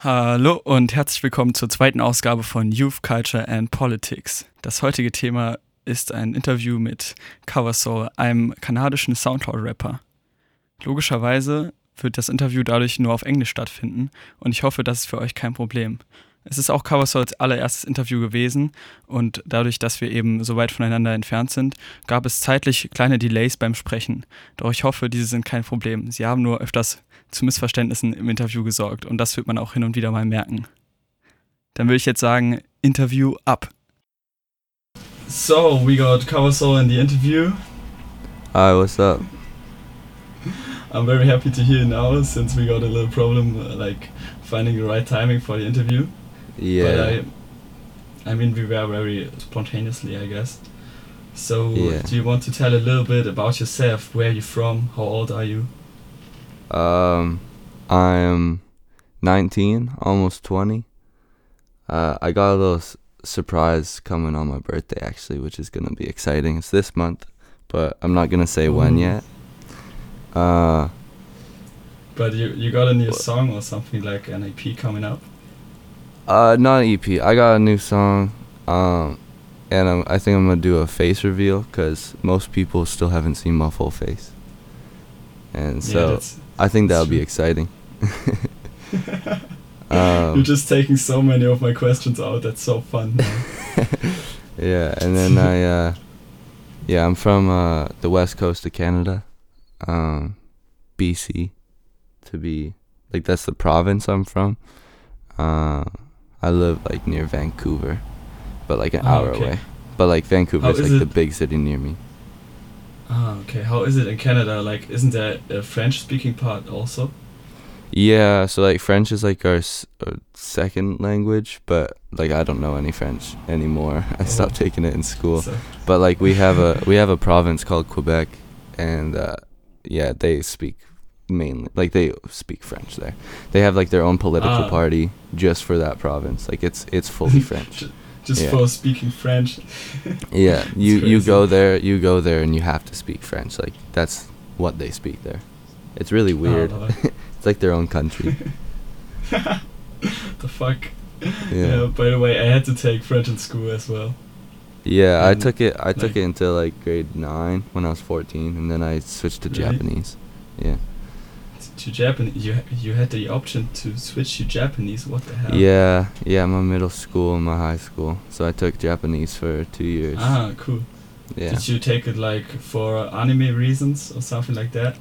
Hallo und herzlich willkommen zur zweiten Ausgabe von Youth Culture and Politics. Das heutige Thema ist ein Interview mit Cover Soul, einem kanadischen Soundcloud-Rapper. Logischerweise wird das Interview dadurch nur auf Englisch stattfinden und ich hoffe, das ist für euch kein Problem. Es ist auch Cover Souls allererstes Interview gewesen und dadurch, dass wir eben so weit voneinander entfernt sind, gab es zeitlich kleine Delays beim Sprechen. Doch ich hoffe, diese sind kein Problem. Sie haben nur öfters zu Missverständnissen im Interview gesorgt und das wird man auch hin und wieder mal merken. Dann würde ich jetzt sagen, Interview ab. So, we got Cover Soul in the interview. Hi, what's up? I'm very happy to hear now since we got a little problem uh, like finding the right timing for the interview. Yeah. But I, I mean, we were very spontaneously, I guess. So, Yeah. do you want to tell a little bit about yourself? Where are you from? How old are you? Um, I'm 19, almost 20. Uh, I got a little s- surprise coming on my birthday actually, which is gonna be exciting. It's this month, but I'm not gonna say when yet. Uh, But you you got a new song or something like an EP coming up? Uh, not an EP. I got a new song. Um, and I'm, I think I'm gonna do a face reveal because most people still haven't seen my full face. And so that's, I think that'll be exciting. You're Um, just taking so many of my questions out. That's so fun. yeah, and then I, uh, yeah, I'm from uh, the west coast of Canada, um, BC, to be like that's the province I'm from. Uh, I live like near Vancouver, but like an Oh, hour okay. away. But like Vancouver is like the big city near me. ah, okay. How is it in Canada? Like, isn't there a French-speaking part also? Yeah, so like French is like our, s- our second language, but like I don't know any French anymore. I Oh. stopped taking it in school. So, But like we have a we have a province called Quebec, and uh, yeah, they speak mainly like they speak French there. They have like their own political Ah. party just for that province. Like it's it's fully French. Just Yeah. for speaking French. yeah, you you go there, you go there, and you have to speak French. Like that's what they speak there. It's really weird. Oh, it's like their own country. the fuck. Yeah. By the way, I had to take French in school as well. Yeah, I took it. I took it until like grade nine when I was fourteen, and then I switched to Really? Japanese. Yeah. To Japanese, you you had the option to switch to Japanese. What the hell? Yeah, yeah, my middle school and my high school. So I took Japanese for two years. Ah, cool. yeah. Did you take it like for anime reasons or something like that?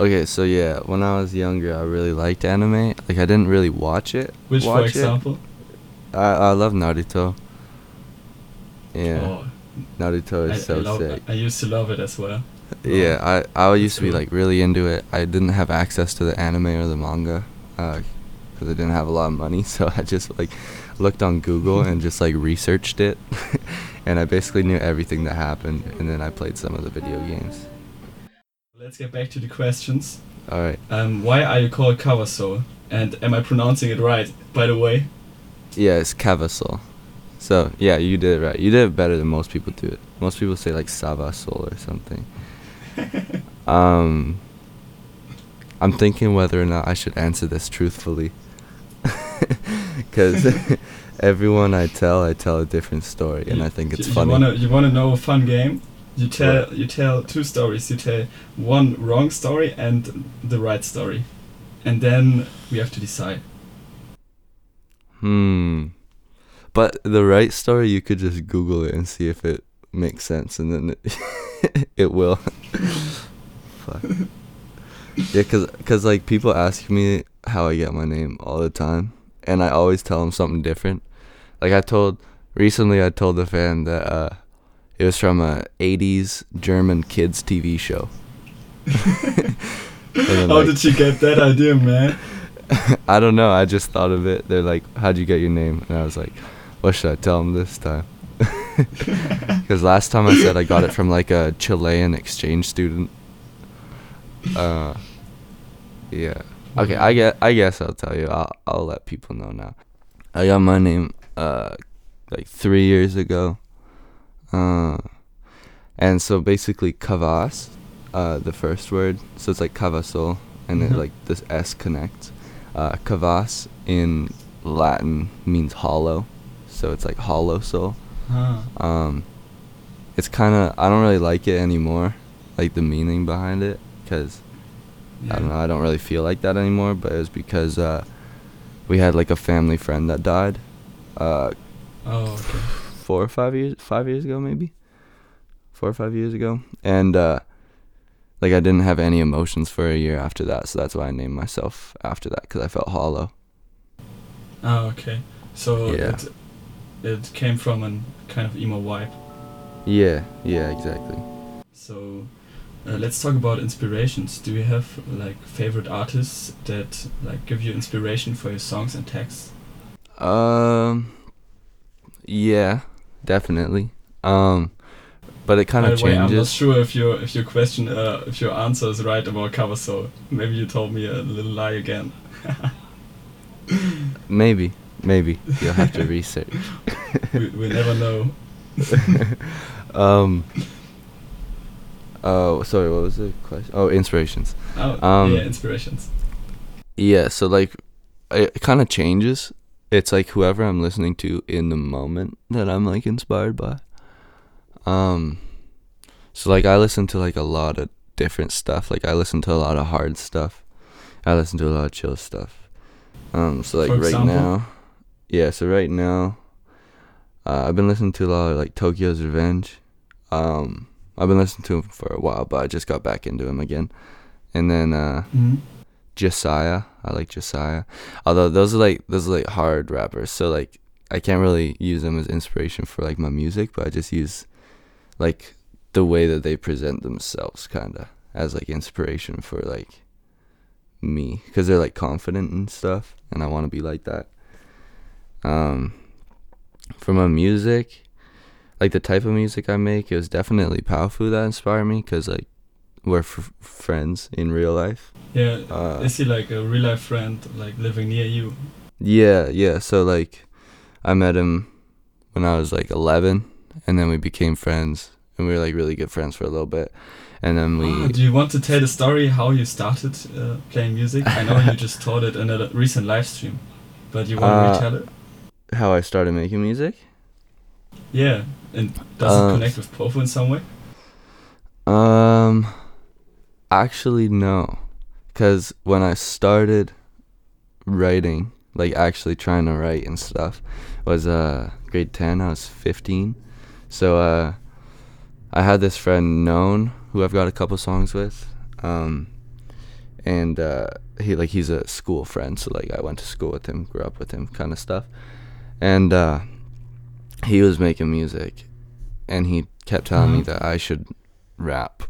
Okay, so yeah, when I was younger, I really liked anime. Like I didn't really watch it. Which, for watch it. example? I I love Naruto. Yeah, Oh, Naruto I, is so I, love, sick. I used to love it as well. Yeah, I I used to be cool. like really into it. I didn't have access to the anime or the manga, because I didn't have a lot of money. So I just like looked on Google and just like researched it, and I basically knew everything that happened. And then I played some of the video games. Let's get back to the questions. All right. Um, why are you called Cover And am I pronouncing it right? By the way. Yeah, it's Cavasol. So yeah, you did it right. You did it better than most people do it. Most people say like Savasol or something. Um, I'm thinking whether or not I should answer this truthfully, because everyone I tell, I tell a different story, and I think it's you, funny. You wanna you wanna know a fun game? You tell you tell two stories. You tell one wrong story and the right story, and then we have to decide. Hmm. But the right story, you could just Google it and see if it makes sense, and then it, it will. Fuck. Yeah, cause, cause like people ask me how I get my name all the time, and I always tell them something different. Like I told recently, I told a fan that uh, it was from a '80s German kids TV show. Then, How like- did you get that idea, man? I don't know. I just thought of it. They're like, "How'd you get your name?" And I was like, "What should I tell them this time?" Because last time I said I got it from like a Chilean exchange student. Uh, yeah. Okay, I get. I guess I'll tell you. I'll I'll let people know now. I got my name uh like three years ago. Uh, and so basically kavas, uh, the first word. So it's like kavasol, and Mhm. it like this s connects. Uh, kavas in Latin means hollow, so it's like hollow soul. Ah. Um, it's kind of I don't really like it anymore, like the meaning behind it, because I don't know I don't really feel like that anymore. But it was because uh, we had like a family friend that died, uh, Oh, okay. four or five years five years ago maybe, four or five years ago, and uh, like I didn't have any emotions for a year after that, so that's why I named myself after that because I felt hollow. Oh, okay. So Yeah. It came from an kind of emo vibe. Yeah, yeah, exactly. So uh, let's talk about inspirations. Do you have like favorite artists that like give you inspiration for your songs and texts? Um, yeah, definitely. Um, but it kind of the way, I'm not changes. sure if your if your question uh, if your answer is right about cover soul. Maybe you told me a little lie again. Maybe, maybe you'll have to research. we, we never know. um. Oh, sorry. What was the question? Oh, inspirations. Oh, Um, yeah, inspirations. Yeah. So like, it kind of changes. It's like whoever I'm listening to in the moment that I'm like inspired by. Um. So like I listen to like a lot of different stuff. Like I listen to a lot of hard stuff. I listen to a lot of chill stuff. Um. So like right now. Yeah. So right now. Uh, I've been listening to a lot of like Tokyo's Revenge. Um, I've been listening to him for a while, but I just got back into him again. And then uh, Mhm. Jasiah, I like Jasiah. Although those are like those are like hard rappers, so like I can't really use them as inspiration for like my music, but I just use like the way that they present themselves, kind of as like inspiration for like me, because they're like confident and stuff, and I want to be like that. Um, for my music, like the type of music I make, it was definitely Powfu that inspired me, cause like we're f- friends in real life. Yeah. Uh, is he like a real life friend, like living near you? Yeah, yeah. So like, I met him when I was like 11, and then we became friends, and we were like really good friends for a little bit, and then we. Ah, do you want to tell the story how you started uh, playing music? I know you just told it in a recent live stream, but you want to Uh, retell it? How I started making music? Yeah. And does uh, it connect with Powfu in some way? Um, actually no, because when I started writing, like actually trying to write and stuff, was uh grade ten. I was fifteen, so uh, I had this friend known who I've got a couple songs with, um, and uh, he like he's a school friend, so like I went to school with him, grew up with him, kind of stuff, and uh, he was making music, and he kept telling me Mhm. that I should rap,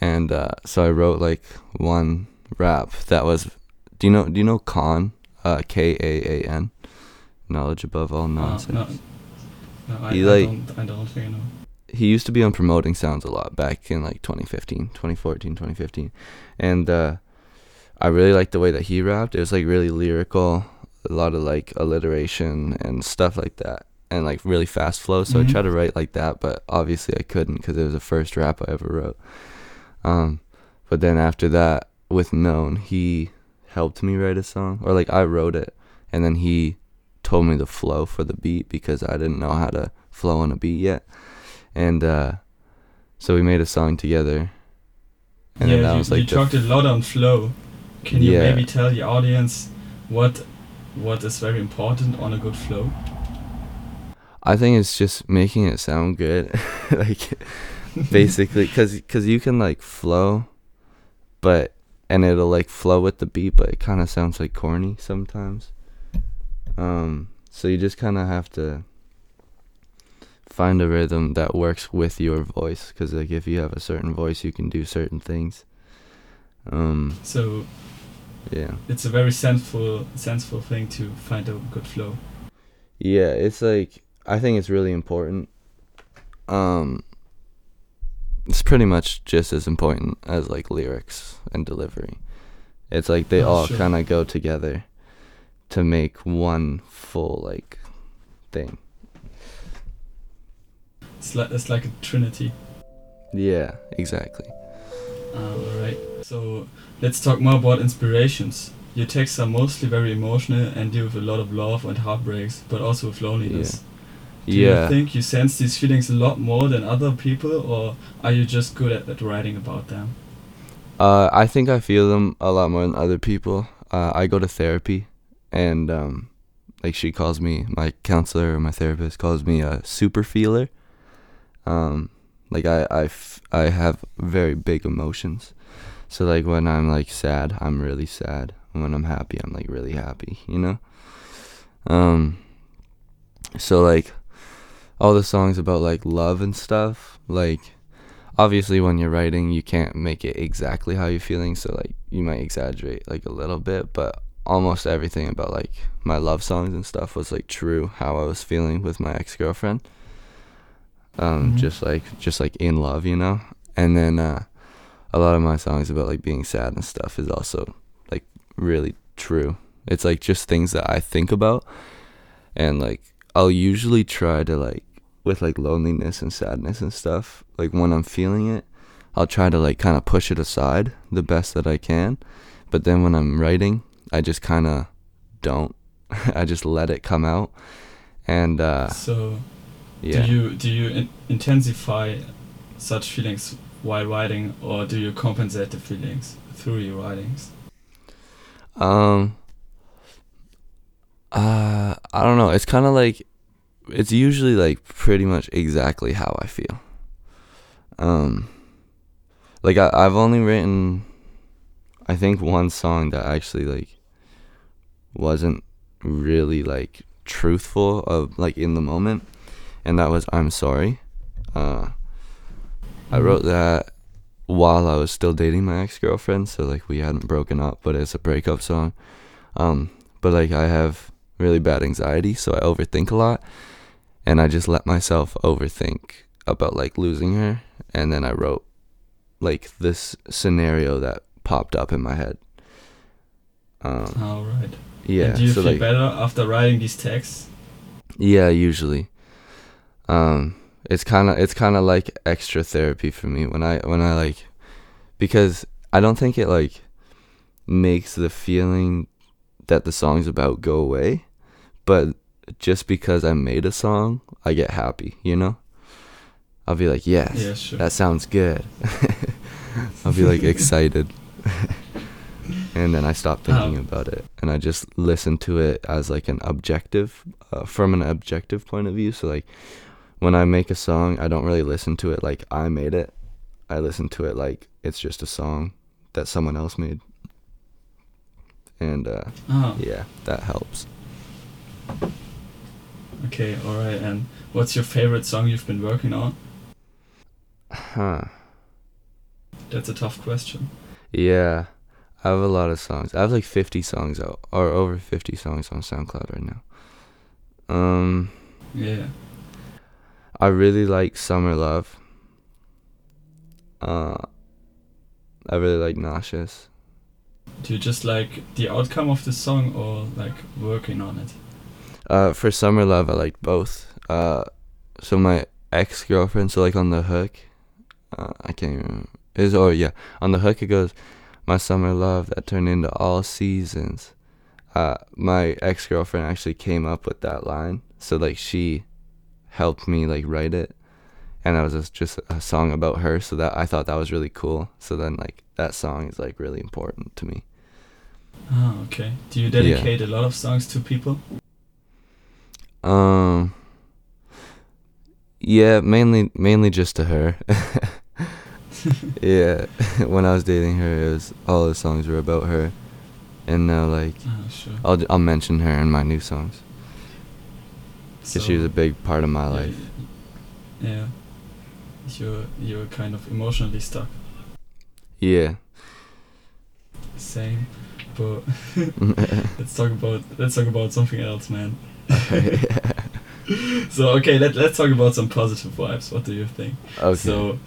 and uh, so I wrote like one rap that was. Do you know? Do you know KAAN? Uh, K A A N. Knowledge above all nonsense. no, no, I, He, I like- don't. I don't think I know. he used to be on promoting sounds a lot back in like 2015 2014 2015 and uh i really liked the way that he rapped it was like really lyrical a lot of like alliteration and stuff like that and like really fast flow so Mhm. i tried to write like that but obviously i couldn't because it was the first rap i ever wrote um but then after that with known he helped me write a song or like i wrote it and then he told me the flow for the beat because i didn't know how to flow on a beat yet and uh so we made a song together and yeah, you, was like you talked a lot on flow. Can you Yeah. maybe tell the audience what what is very important on a good flow? i think it's just making it sound good. Like basically because cause you can like flow but and it'll like flow with the beat but it kind of sounds like corny sometimes. Um so you just kind of have to find a rhythm that works with your voice because like if you have a certain voice you can do certain things. Um So yeah it's a very sensible sensible thing to find a good flow. Yeah, it's like I think it's really important. Um it's pretty much just as important as like lyrics and delivery. It's like they Oh, all sure. kind of go together to make one full like thing. It's like it's like a trinity. Yeah, exactly. All right. So let's talk more about inspirations. your texts are mostly very emotional and deal with a lot of love and heartbreaks, but also with loneliness. Do yeah. you think you sense these feelings a lot more than other people, or are you just good at, at writing about them? Uh, I think I feel them a lot more than other people. Uh, I go to therapy, and um, like she calls me, my counselor or my therapist calls me a super feeler. Um, like I, I, f- I have very big emotions. So like when I'm like sad, I'm really sad. When I'm happy, I'm like really happy. You know. Um. So like, all the songs about like love and stuff, like obviously when you're writing you can't make it exactly how you're feeling so like you might exaggerate like a little bit but almost everything about like my love songs and stuff was like true how I was feeling with my ex-girlfriend um Mhm. just like just like in love you know and then uh a lot of my songs about like being sad and stuff is also like really true. It's like just things that I think about and like I'll usually try to like with like loneliness and sadness and stuff like when I'm feeling it I'll try to like kind of push it aside the best that I can. But then when I'm writing I just kind of don't. I just let it come out and uh So, yeah. do you do you in- intensify such feelings while writing, or do you compensate the feelings through your writings? Um. Uh, I don't know. It's kind of like, it's usually like pretty much exactly how I feel. Um, like I I've only written, I think one song that actually like, wasn't really like truthful of like in the moment, and that was I'm sorry. Uh, I wrote that while I was still dating my ex girlfriend, so like we hadn't broken up, but it's a breakup song. Um, but like I have really bad anxiety, so I overthink a lot, and I just let myself overthink about like losing her, and then I wrote like this scenario that popped up in my head. Um, All right. yeah, And do you so feel like better after writing these texts? yeah, usually. Um, it's kind of it's kind of like extra therapy for me when I when I like because I don't think it like makes the feeling that the song's about go away, but just because I made a song, I get happy, you know? I'll be like, "Yes. Yeah, sure. That sounds good." I'll be like excited. and then I stop thinking Um, about it and I just listen to it as like an objective uh, from an objective point of view so like when I make a song I don't really listen to it like I made it I listen to it like it's just a song that someone else made and uh Ah, yeah that helps okay, all right. And what's your favorite song you've been working on? huh That's a tough question. yeah I have a lot of songs I have like 50 songs out or over 50 songs on SoundCloud right now um Yeah. I really like Summer Love. Uh, I really like Nauseous. Do you just like the outcome of the song, or like working on it? Uh, for Summer Love, I like both. Uh, so my ex girlfriend, so like on the hook, uh, I can't even. Is or yeah, on the hook it goes, my summer love that turned into all seasons. Uh, my ex girlfriend actually came up with that line, so like she helped me like write it, and that was just- just a song about her. So that I thought that was really cool. So then like that song is like really important to me. Ah, okay. Do you Yeah. dedicate a lot of songs to people? Um. Yeah, mainly mainly just to her. yeah, when I was dating her, it was all the songs were about her, and now like Ah, sure. I'll I'll mention her in my new songs because she was a big part of my yeah, life. Yeah. You're you're kind of emotionally stuck. Yeah. Same. But let's talk about let's talk about something else, man. so okay, let let's talk about some positive vibes. What do you think? okay. So,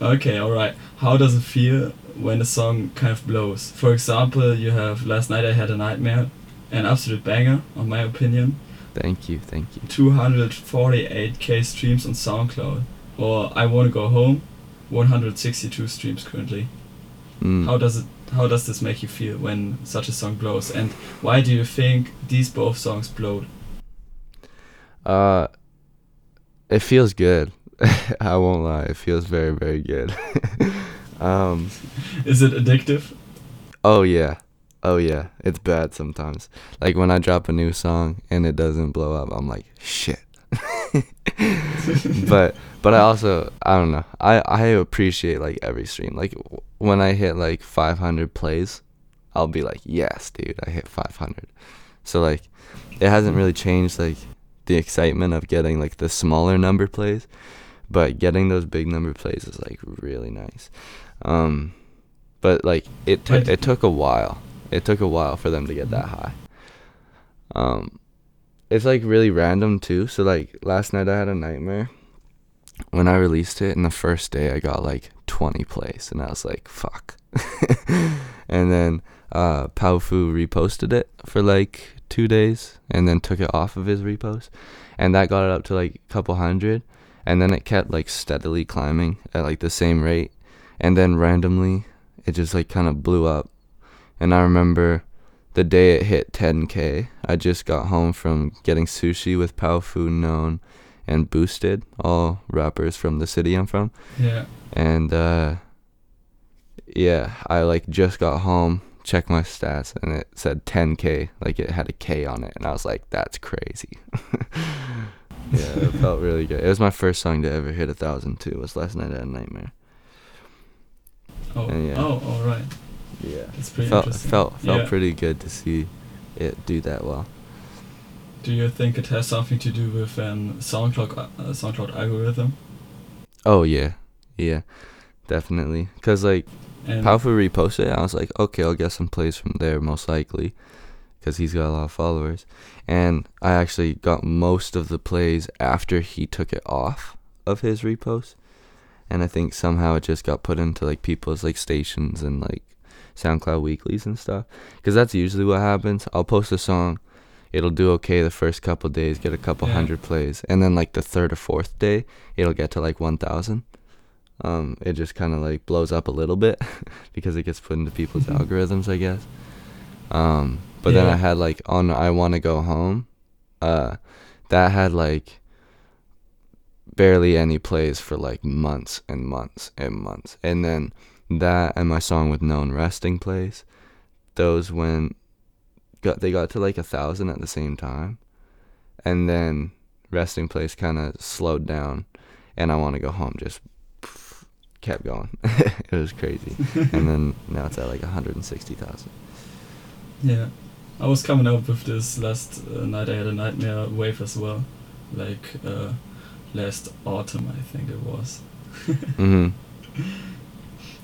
okay, all right. How does it feel when a song kind of blows? For example, you have "Last Night I Had a Nightmare," an absolute banger, on my opinion. Thank you, thank you. 248k streams on SoundCloud, or "I Wanna Go Home," 162 streams currently. Mm. How does it how does this make you feel when such a song blows? And why do you think these both songs blowed? Uh, it feels good. I won't lie. It feels very, very good. um, Is it addictive? oh yeah, oh yeah. It's bad sometimes. Like when I drop a new song and it doesn't blow up, I'm like shit. but but I also I don't know. I I appreciate like every stream. Like w- when I hit like 500 plays, I'll be like, "Yes, dude, I hit 500." So like it hasn't really changed like the excitement of getting like the smaller number plays, but getting those big number plays is like really nice. Um but like it t- it took a while. It took a while for them to get that high. Um it's like really random too. So like last night I had a nightmare. When I released it, in the first day I got like 20 plays, and I was like, "Fuck." and then uh, Powfu reposted it for like two days, and then took it off of his repost, and that got it up to like a couple hundred, and then it kept like steadily climbing at like the same rate, and then randomly it just like kind of blew up, and I remember the day it hit 10k, I just got home from getting sushi with Powfu Known and Boosted, all rappers from the city I'm from. Yeah. And uh yeah, I like just got home, checked my stats and it said 10k, like it had a k on it and I was like that's crazy. yeah, it felt really good. It was my first song to ever hit a 1000 too. It was last night at Nightmare. Oh. Yeah. Oh. All right. Yeah. That's pretty Felt interesting. felt felt Yeah. pretty good to see it do that well. Do you think it has something to do with um, SoundCloud uh, SoundCloud algorithm? Oh yeah. Yeah. Definitely. Cuz like And Powfu reposted it. I was like, okay, I'll get some plays from there, most likely, because he's got a lot of followers. And I actually got most of the plays after he took it off of his repost. And I think somehow it just got put into like people's like stations and like SoundCloud weeklies and stuff. Because that's usually what happens. I'll post a song, it'll do okay the first couple days, get a couple Yeah. hundred plays, and then like the third or fourth day, it'll get to like one thousand um, it just kind of like blows up a little bit because it gets put into people's algorithms, I guess. Um, but then I had like on I Want to Go Home, uh, that had like barely any plays for like months and months and months. And then that and my song with Known Resting place, those went, got, they got to like a thousand at the same time. And then Resting Place kind of slowed down and I Want to Go Home just kept going. it was crazy. and then now it's at like 160,000. yeah, I was coming up with this last uh, night. I had a nightmare wave as well, like uh, last autumn I think it was. Mhm.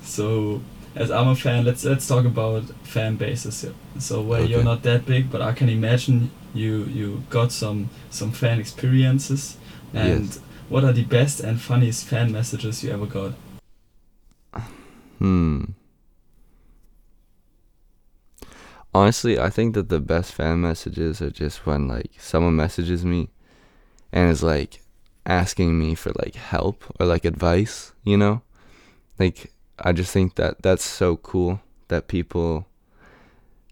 So, as I'm a fan, let's let's talk about fan bases here. So, where you're not that big, but I can imagine you you got some some fan experiences. And Yes. what are the best and funniest fan messages you ever got? Hmm. Honestly, I think that the best fan messages are just when like someone messages me and is like asking me for like help or like advice, you know? Like I just think that that's so cool that people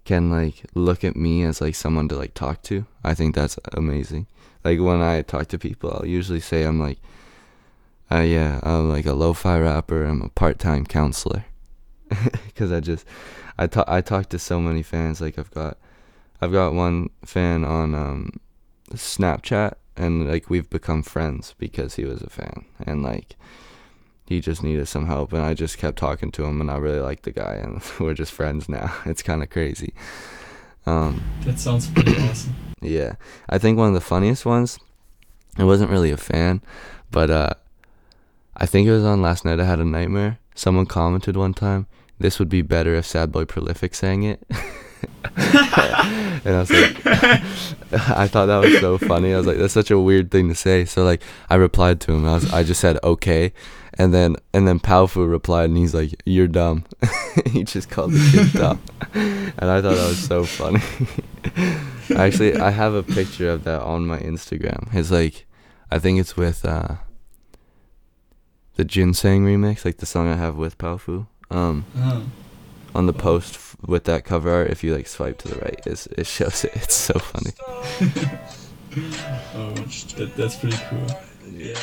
can like look at me as like someone to like talk to. I think that's amazing. Like when I talk to people, I'll usually say I'm like uh, yeah, I'm like a lo-fi rapper. I'm a part-time counselor. Cause I just, I talk, I talk to so many fans. Like I've got, I've got one fan on um, Snapchat, and like we've become friends because he was a fan, and like, he just needed some help, and I just kept talking to him, and I really like the guy, and we're just friends now. It's kind of crazy. Um, That sounds pretty awesome. yeah. I think one of the funniest ones, it wasn't really a fan, but uh I think it was on last night I had a nightmare. Someone commented one time, this would be better if Sad Boy Prolific sang it. and I was like I thought that was so funny. I was like, that's such a weird thing to say. So like I replied to him. I was I just said okay. And then and then Powfu replied and he's like, You're dumb. he just called the kid dumb. And I thought that was so funny. Actually, I have a picture of that on my Instagram. It's like, I think it's with uh, the Ginseng remix, like the song I have with Powfu. Um, Oh. on the post f- with that cover art. If you like swipe to the right, it's, it shows it. It's so funny. oh, that, that's pretty cool. Yeah.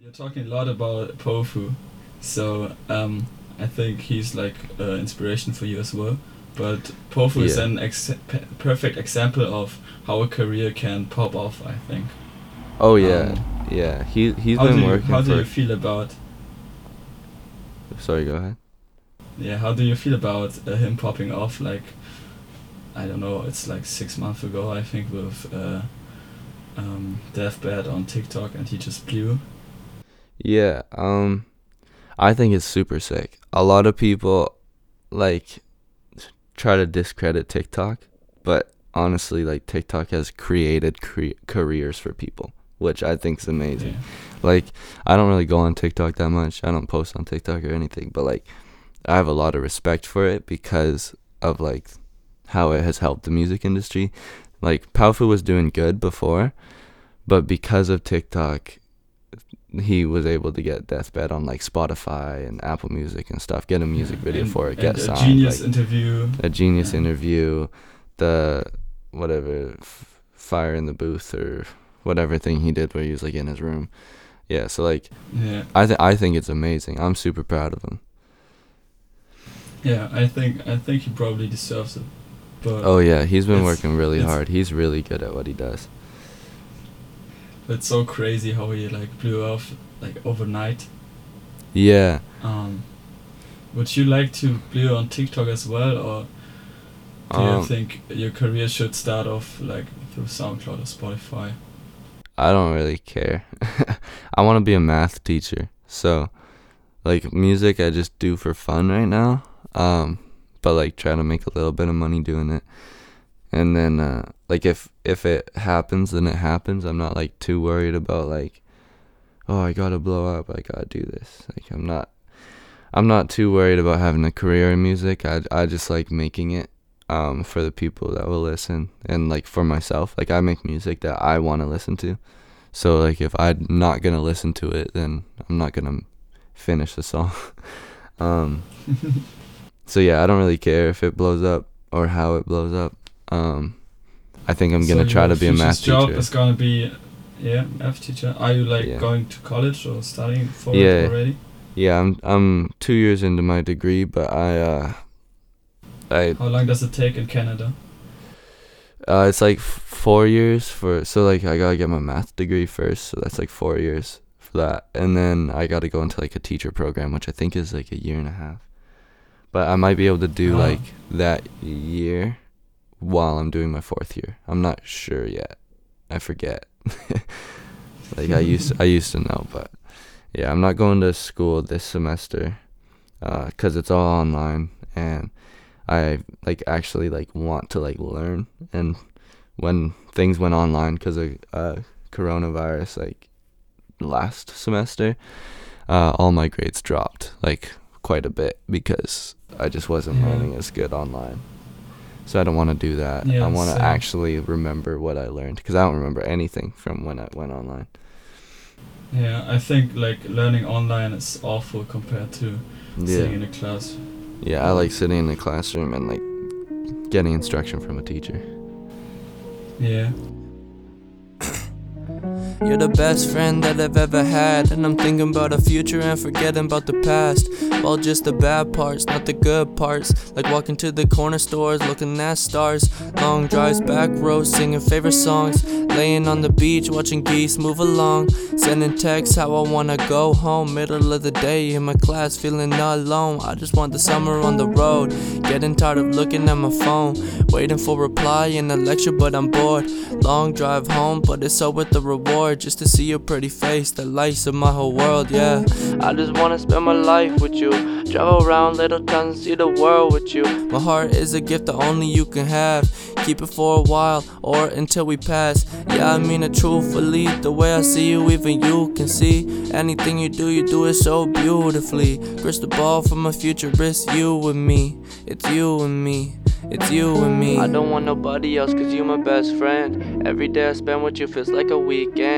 You're talking a lot about Powfu, so um, I think he's like uh, inspiration for you as well. But Powfu is Yeah. an ex- perfect example of how a career can pop off. I think. Oh yeah, Um, yeah. He he's been you, working How do you feel about? Sorry, go ahead. Yeah, how do you feel about uh, him popping off? Like, I don't know. It's like six months ago, I think, with uh, um, Deathbed on TikTok, and he just blew. Yeah, um I think it's super sick. A lot of people like try to discredit TikTok, but honestly like TikTok has created cre- careers for people, which I think is amazing. Yeah. Like I don't really go on TikTok that much. I don't post on TikTok or anything, but like I have a lot of respect for it because of like how it has helped the music industry. Like Powfu was doing good before, but because of TikTok he was able to get Deathbed on like Spotify and Apple Music and stuff, get a music video and- for it, get a signed, genius like, interview. a genius Yeah. interview, the whatever f- fire in the booth or whatever thing he did where he was like in his room. Yeah, so like Yeah, I think I think it's amazing. I'm super proud of him. yeah. I think I think he probably deserves it. But Oh yeah, he's been working really hard. He's really good at what he does. It's so crazy how he like blew off like overnight. Yeah. Um, would you like to blow on TikTok as well, or do you Um, think your career should start off like through SoundCloud or Spotify? I don't really care. I want to be a math teacher. So, like music, I just do for fun right now. Um, but like try to make a little bit of money doing it. And then, uh, like if if it happens, then it happens. I'm not like too worried about like, oh, I gotta blow up. I gotta do this. Like I'm not. I'm not too worried about having a career in music. I I just like making it um, for the people that will listen and like for myself. Like I make music that I want to listen to. So like if I'm not gonna listen to it, then I'm not gonna finish the song. um, so yeah, I don't really care if it blows up or how it blows up. Um, I think I'm gonna try to be a math job teacher. is gonna be, yeah, math teacher. Are you like Yeah. going to college or studying for Yeah. it already? Yeah, I'm I'm two years into my degree, but I uh, I How long does it take in Canada? Uh, it's like f- four years for so like I gotta get my math degree first, so that's like four years for that, and then I gotta go into like a teacher program, which I think is like a year and a half. But I might be able to do Oh. like that year while I'm doing my fourth year. I'm not sure yet. I forget. like I used I used to know, but yeah, I'm not going to school this semester uh, 'cause it's all online and I like actually like want to like learn and when things went online because of uh, coronavirus like last semester uh, all my grades dropped like quite a bit because I just wasn't learning as good online so I don't want to do that Yeah, I want to actually remember what I learned because I don't remember anything from when I went online Yeah, I think like learning online is awful compared to sitting in a class. Yeah, I like sitting in the classroom and like getting instruction from a teacher. Yeah. You're the best friend that I've ever had. And I'm thinking about the future and forgetting about the past. All just the bad parts, not the good parts. Like walking to the corner stores, looking at stars. Long drives back roads, singing favorite songs. Laying on the beach, watching geese move along. Sending texts how I wanna go home. Middle of the day in my class, feeling alone. I just want the summer on the road. Getting tired of looking at my phone. Waiting for reply in a lecture, but I'm bored. Long drive home, but it's so worth the reward. Just to see your pretty face, the lights of my whole world, yeah. I just wanna spend my life with you. Travel around little towns and see the world with you. My heart is a gift that only you can have. Keep it for a while or until we pass. Yeah, I mean it truthfully. The way I see you, even you can see. Anything you do, you do it so beautifully. Crystal ball for my future, it's you and me. It's you and me. It's you and me. I don't want nobody else cause you my best friend. Every day I spend with you feels like a weekend.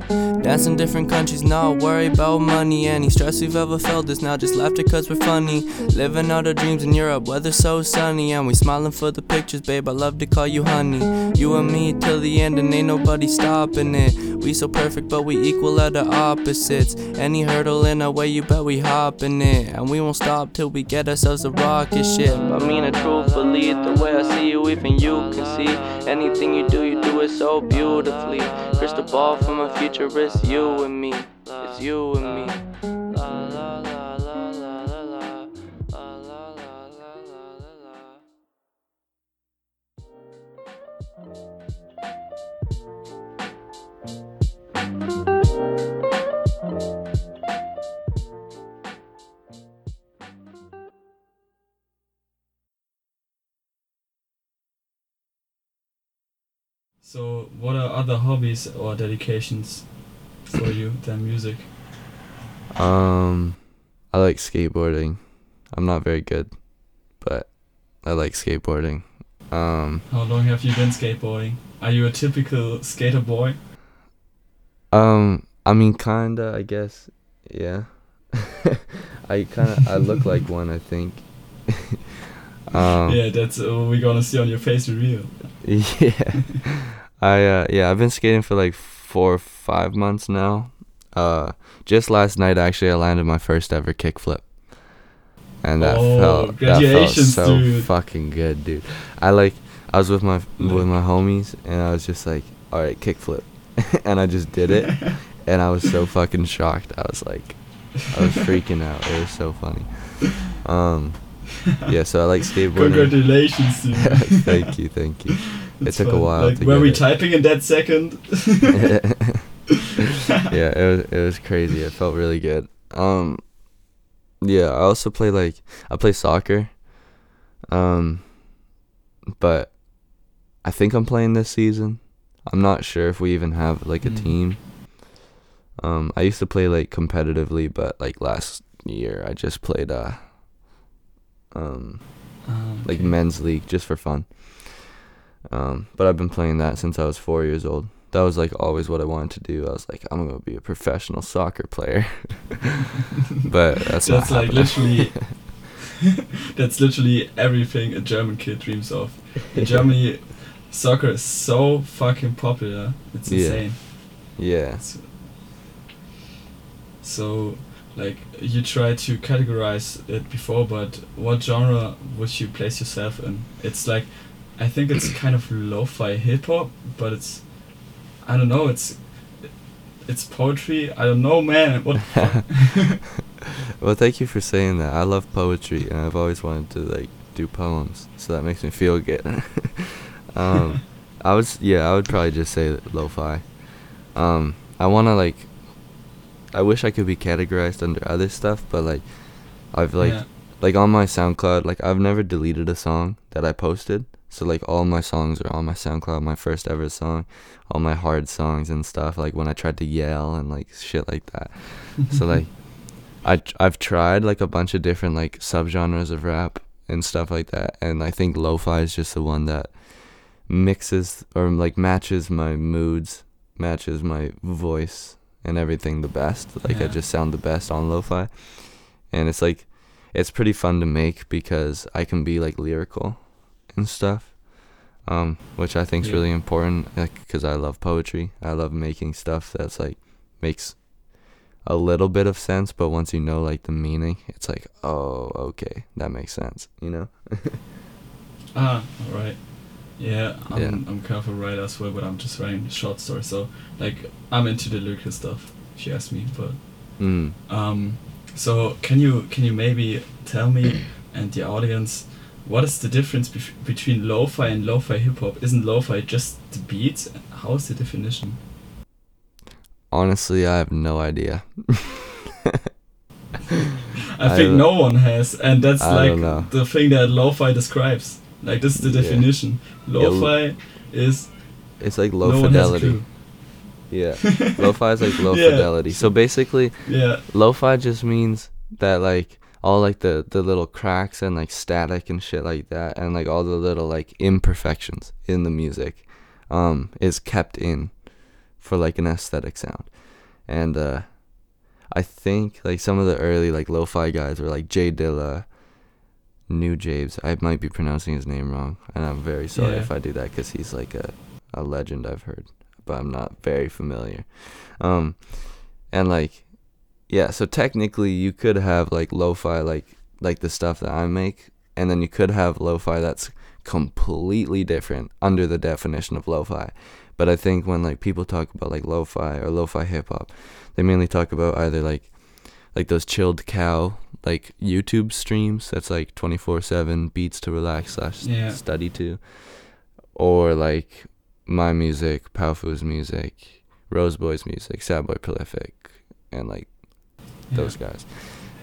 dance in different countries, not worry about money. Any stress we've ever felt is now just laughter cause we're funny. Living out our dreams in Europe, weather so sunny. And we smiling for the pictures, babe. I love to call you honey. You and me till the end, and ain't nobody stopping it. We so perfect, but we equal at the opposites. Any hurdle in our way, you bet we hop in it. And we won't stop till we get ourselves a rocket ship. I mean it truthfully, the way I see you, even you can see. Anything you do, you do it so beautifully. Crystal ball for my future, it's you and me. It's you and me. So, what are other hobbies or dedications for you than music? Um, I like skateboarding. I'm not very good, but I like skateboarding. Um, How long have you been skateboarding? Are you a typical skater boy? um, I mean, kinda, I guess. Yeah. I kinda, I look like one, I think. um, yeah, that's what we're gonna see on your face reveal. Yeah. I uh yeah, I've been skating for like four or five months now. Uh just last night actually I landed my first ever kickflip. And that Oh, felt that felt so dude. fucking good, dude. I like I was with my with my homies and I was just like, all right, kickflip. and I just did it and I was so fucking shocked. I was like I was freaking out. It was so funny. Um yeah, so I like skateboarding. Congratulations, dude. thank you, thank you. It It's took a while Like, to were we it. typing in that second? yeah, it was it was crazy. It felt really good. Um yeah, I also play like I play soccer. Um but I think I'm playing this season. I'm not sure if we even have like a Mm. team. Um I used to play like competitively, but like last year I just played uh um Um, like okay. men's league just for fun. Um, but I've been playing that since I was four years old. That was like always what I wanted to do. I was like, I'm gonna be a professional soccer player. but that's, That's like happening. literally. that's literally everything a German kid dreams of. In Germany, soccer is so fucking popular. It's insane. yeah. So, so, like, you try to categorize it before, but what genre would you place yourself in? It's like, I think it's kind of lo-fi hip hop, but it's, I don't know. It's, it's poetry. I don't know, man. What? Well, thank you for saying that. I love poetry, and I've always wanted to like do poems, so that makes me feel good. um, I was yeah, I would probably just say lo-fi. Um, I wanna like. I wish I could be categorized under other stuff, but like, I've like Yeah. like on my SoundCloud, like I've never deleted a song that I posted. So like all my songs are on my SoundCloud, my first ever song, all my hard songs and stuff. Like when I tried to yell and like shit like that. so like, I I've tried like a bunch of different like subgenres of rap and stuff like that, and I think lo-fi is just the one that mixes or like matches my moods, matches my voice and everything the best. Like I just sound the best on lo-fi, and it's like it's pretty fun to make because I can be like lyrical and stuff, um, which I think is Yeah. really important because I love poetry. I love making stuff that's like makes a little bit of sense, but once you know like the meaning, it's like, oh, okay, that makes sense, you know? Ah, alright. Yeah, I'm, Yeah. I'm kind of a writer as well, but I'm just writing short stories. So, like, I'm into the lyrical stuff, if you ask me. But, Mm. um, so can you can you maybe tell me and the audience what is the difference bef- between lo-fi and lo-fi hip hop? Isn't lo-fi just the beats? How is the definition? Honestly, I have no idea. I I think no one has, and that's I like the thing that lo-fi describes. Like this is the Yeah. definition. Yeah, Lo-fi is It's like no low a fidelity. Yeah. lo-fi is like low Yeah. fidelity. So basically, Yeah. lo-fi just means that like all like the the little cracks and like static and shit like that and like all the little like imperfections in the music um is kept in for like an aesthetic sound. And uh I think like some of the early like lo-fi guys were like J Dilla, Nujabes. I might be pronouncing his name wrong, and I'm very sorry Yeah. if I do that because he's like a a legend I've heard, but I'm not very familiar. Um, and like, yeah. So technically, you could have like lo-fi, like like the stuff that I make, and then you could have lo-fi that's completely different under the definition of lo-fi. But I think when like people talk about like lo-fi or lo-fi hip hop, they mainly talk about either like like those ChilledCow like YouTube streams that's like 24/7 beats to relax slash Yeah. study to or like my music, Powfu's music, Rose Boy's music, Sad Boy Prolific and like those guys.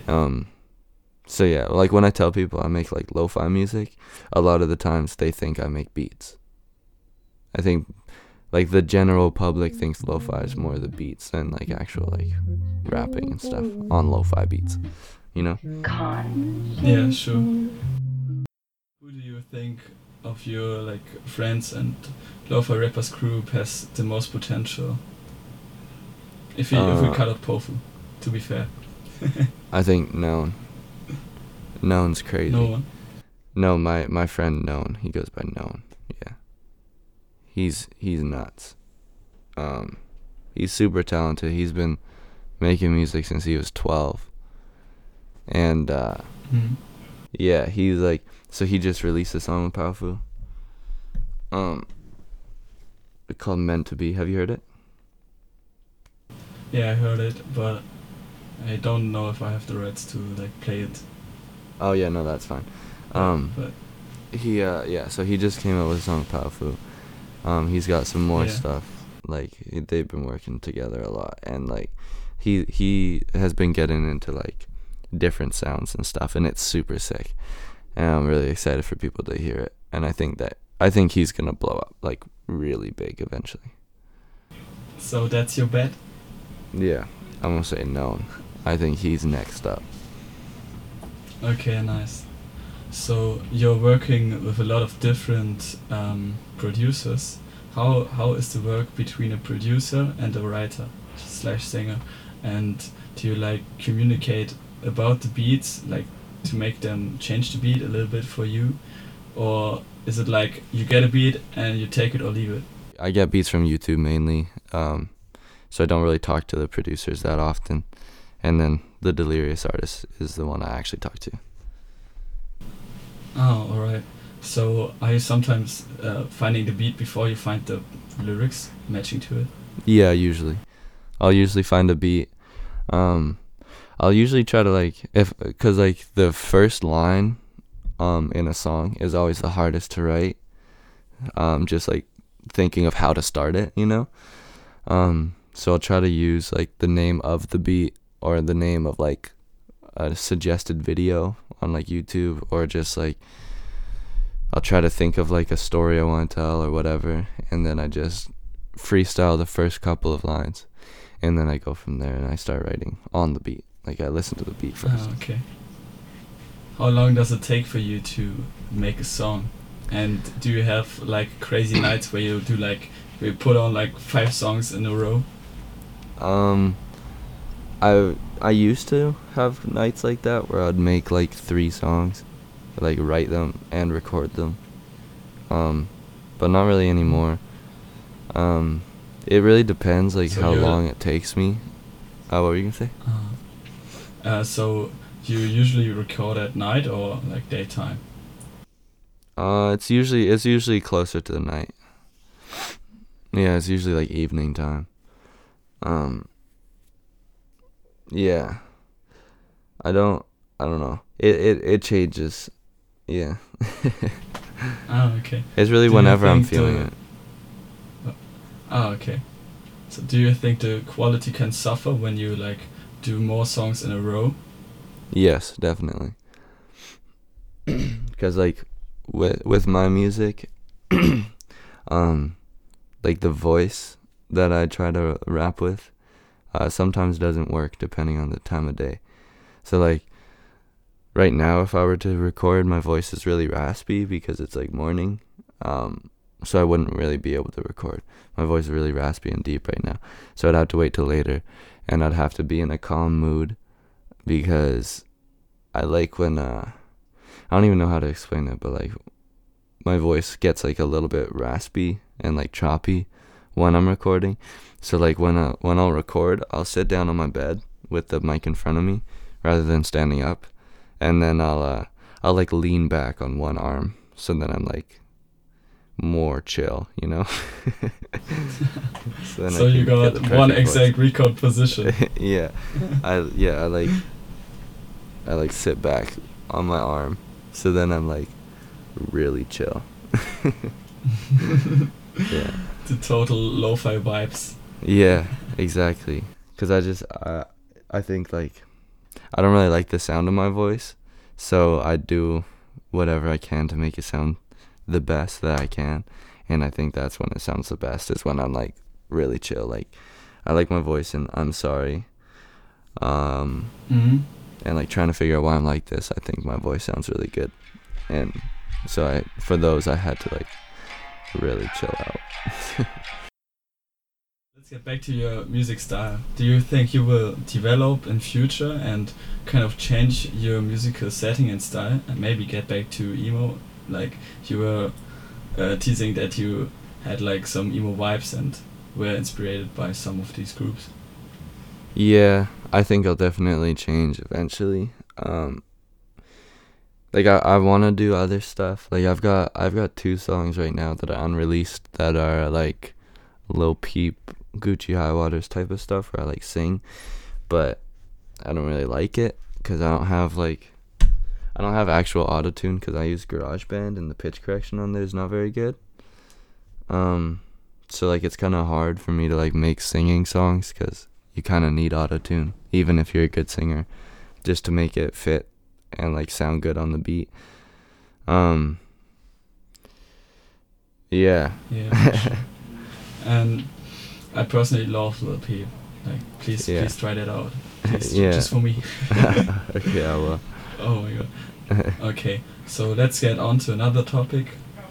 Um so yeah, like when I tell people I make like lo-fi music, a lot of the times they think I make beats. I think like the general public thinks lo-fi is more the beats than like actual like rapping and stuff on lo-fi beats. You know? Yeah, sure. Who do you think of your like friends and lo-fi rappers group has the most potential? If we if we Uh, cut out Powfu, to be fair. I think known. Known's crazy. No one. No, my my friend known. He goes by known. Yeah. He's he's nuts. Um he's super talented. He's been making music since he was 12. And uh Mhm. yeah, he's like so he just released a song with Powfu. Um called Meant to Be. Have you heard it? Yeah, I heard it, but I don't know if I have the rights to like play it. Oh yeah, no, that's fine. Um but He uh yeah, so he just came out with a song Powfu. Um he's got some more Yeah. stuff. Like they've been working together a lot and like he he has been getting into like different sounds and stuff and it's super sick. And I'm really excited for people to hear it. And I think that I think he's going to blow up like really big eventually. so that's your bet. Yeah. I'm to say no. I think he's next up. Okay, nice. So you're working with a lot of different um, producers. How how is the work between a producer and a writer slash singer? And do you like communicate about the beats, like to make them change the beat a little bit for you, or is it like you get a beat and you take it or leave it? I get beats from YouTube mainly, um, so I don't really talk to the producers that often. And then the Delirious artist is the one I actually talk to. Oh, alright. So are you sometimes uh, finding the beat before you find the lyrics matching to it? Yeah, usually. I'll usually find a beat. Um, I'll usually try to like if cause like the first line, um, in a song is always the hardest to write. Um, just like thinking of how to start it, you know. Um, so I'll try to use like the name of the beat or the name of like a suggested video on like YouTube or just like I'll try to think of like a story I want to tell or whatever, and then I just freestyle the first couple of lines, and then I go from there and I start writing on the beat. Like I listen to the beat first. Oh, okay. How long does it take for you to make a song? And do you have like crazy nights where you do like where you put on like five songs in a row? Um, I I used to have nights like that where I'd make like three songs, like write them and record them. Um, but not really anymore. Um, it really depends like So how long it takes me. Uh, what were you gonna say? Uh, so you usually record at night or like daytime? Uh, it's usually it's usually closer to the night. Yeah, it's usually like evening time. Um. Yeah. I don't. I don't know. It it it changes. Yeah. Oh, okay. It's really Do whenever I'm feeling the- it. Oh, okay. So do you think the quality can suffer when you like do more songs in a row? Yes, definitely. Because like with with my music, um, like the voice that I try to rap with uh, sometimes doesn't work depending on the time of day. So like right now, if I were to record, my voice is really raspy because it's like morning. Um, so I wouldn't really be able to record. My voice is really raspy and deep right now. So I'd have to wait till later, and I'd have to be in a calm mood because I like when uh, I don't even know how to explain it, but like my voice gets like a little bit raspy and like choppy when I'm recording. So like when I, when I'll record, I'll sit down on my bed with the mic in front of me rather than standing up, and then I'll uh, I'll like lean back on one arm. So then I'm like more chill, you know. so, so you got one exact voice. record position. yeah, I yeah I like I like sit back on my arm, so then I'm like really chill. yeah. The total lo-fi vibes. Yeah, exactly. Cause I just I I think like I don't really like the sound of my voice, so I do whatever I can to make it sound the best that I can, and I think that's when it sounds the best is when I'm like really chill. Like I like my voice, and I'm sorry. Um, mm-hmm. and like trying to figure out why I'm like this. I think my voice sounds really good, and so I for those I had to like really chill out. Let's get back to your music style. Do you think you will develop in future and kind of change your musical setting and style and maybe get back to emo? Like you were uh, teasing that you had like some emo vibes and were inspired by some of these groups. Yeah, I think I'll definitely change eventually. Um, like I, I want to do other stuff. Like I've got I've got two songs right now that are unreleased that are like Lil Peep, Gucci High Waters type of stuff where I like sing, but I don't really like it because I don't have like I don't have actual auto tune because I use GarageBand and the pitch correction on there is not very good. Um, so like it's kind of hard for me to like make singing songs because you kind of need auto tune even if you're a good singer, just to make it fit and like sound good on the beat. Um. Yeah. Yeah. and I personally love Lil Peep. Like, please, yeah. please try that out. Please, yeah. Just for me. okay, I will. Oh my god. okay, so let's get on to another topic.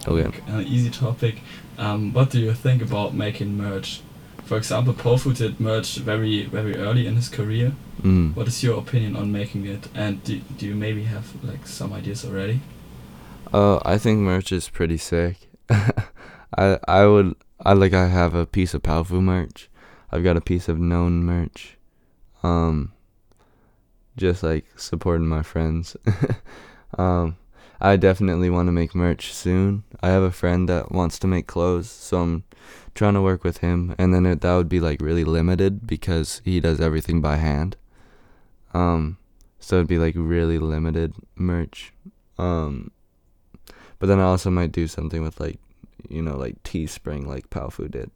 Okay. An easy topic. Um, what do you think about making merch? For example, Powfu did merch very, very early in his career. Mm. What is your opinion on making it? And do, do you maybe have like some ideas already? Uh, I think merch is pretty sick. I I would I like I have a piece of Powfu merch. I've got a piece of known merch. Um, just like supporting my friends. um, I definitely want to make merch soon. I have a friend that wants to make clothes, so I'm trying to work with him, and then it, that would be like really limited because he does everything by hand. Um, so it'd be like really limited merch. Um, but then I also might do something with like, you know, like Teespring, like Powfu did,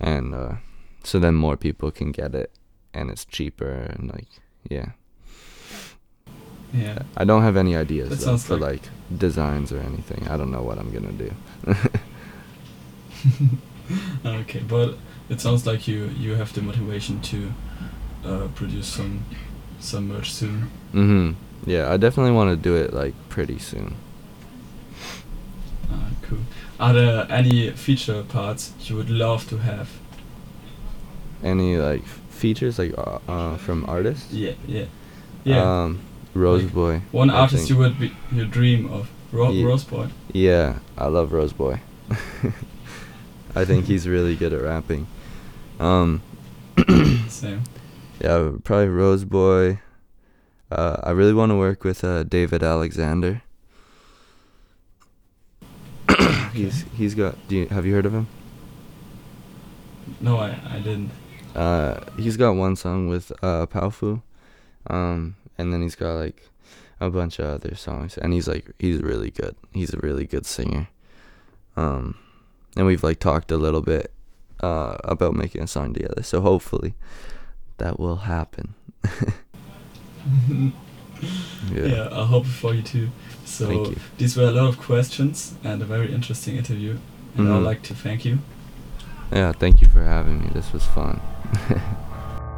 and uh, so then more people can get it, and it's cheaper and like, yeah. Yeah. I don't have any ideas though, for like, like designs or anything. I don't know what I'm gonna do. okay, but it sounds like you you have the motivation to uh, produce some some merch soon. Mhm. Yeah, I definitely want to do it like pretty soon. Uh, cool. Are there any feature parts you would love to have? Any like features like uh, uh from artists? Yeah, yeah, yeah. Um, Rose like Boy. One I artist think. you would be you dream of. Ro- yeah. Rose Boy. Yeah, I love Rose Boy. I think he's really good at rapping. Um, Same. Yeah, probably Rose Boy. Uh, I really want to work with uh, David Alexander. he's he's got. Do you, have you heard of him? No, I I didn't. Uh, he's got one song with uh Powfu, um, and then he's got like a bunch of other songs, and he's like he's really good. He's a really good singer. Um, and we've like talked a little bit uh, about making a song together. So hopefully that will happen. yeah. yeah, I hope for you too. So you. these were a lot of questions and a very interesting interview, and mm-hmm. I'd like to thank you. Yeah, thank you for having me. This was fun.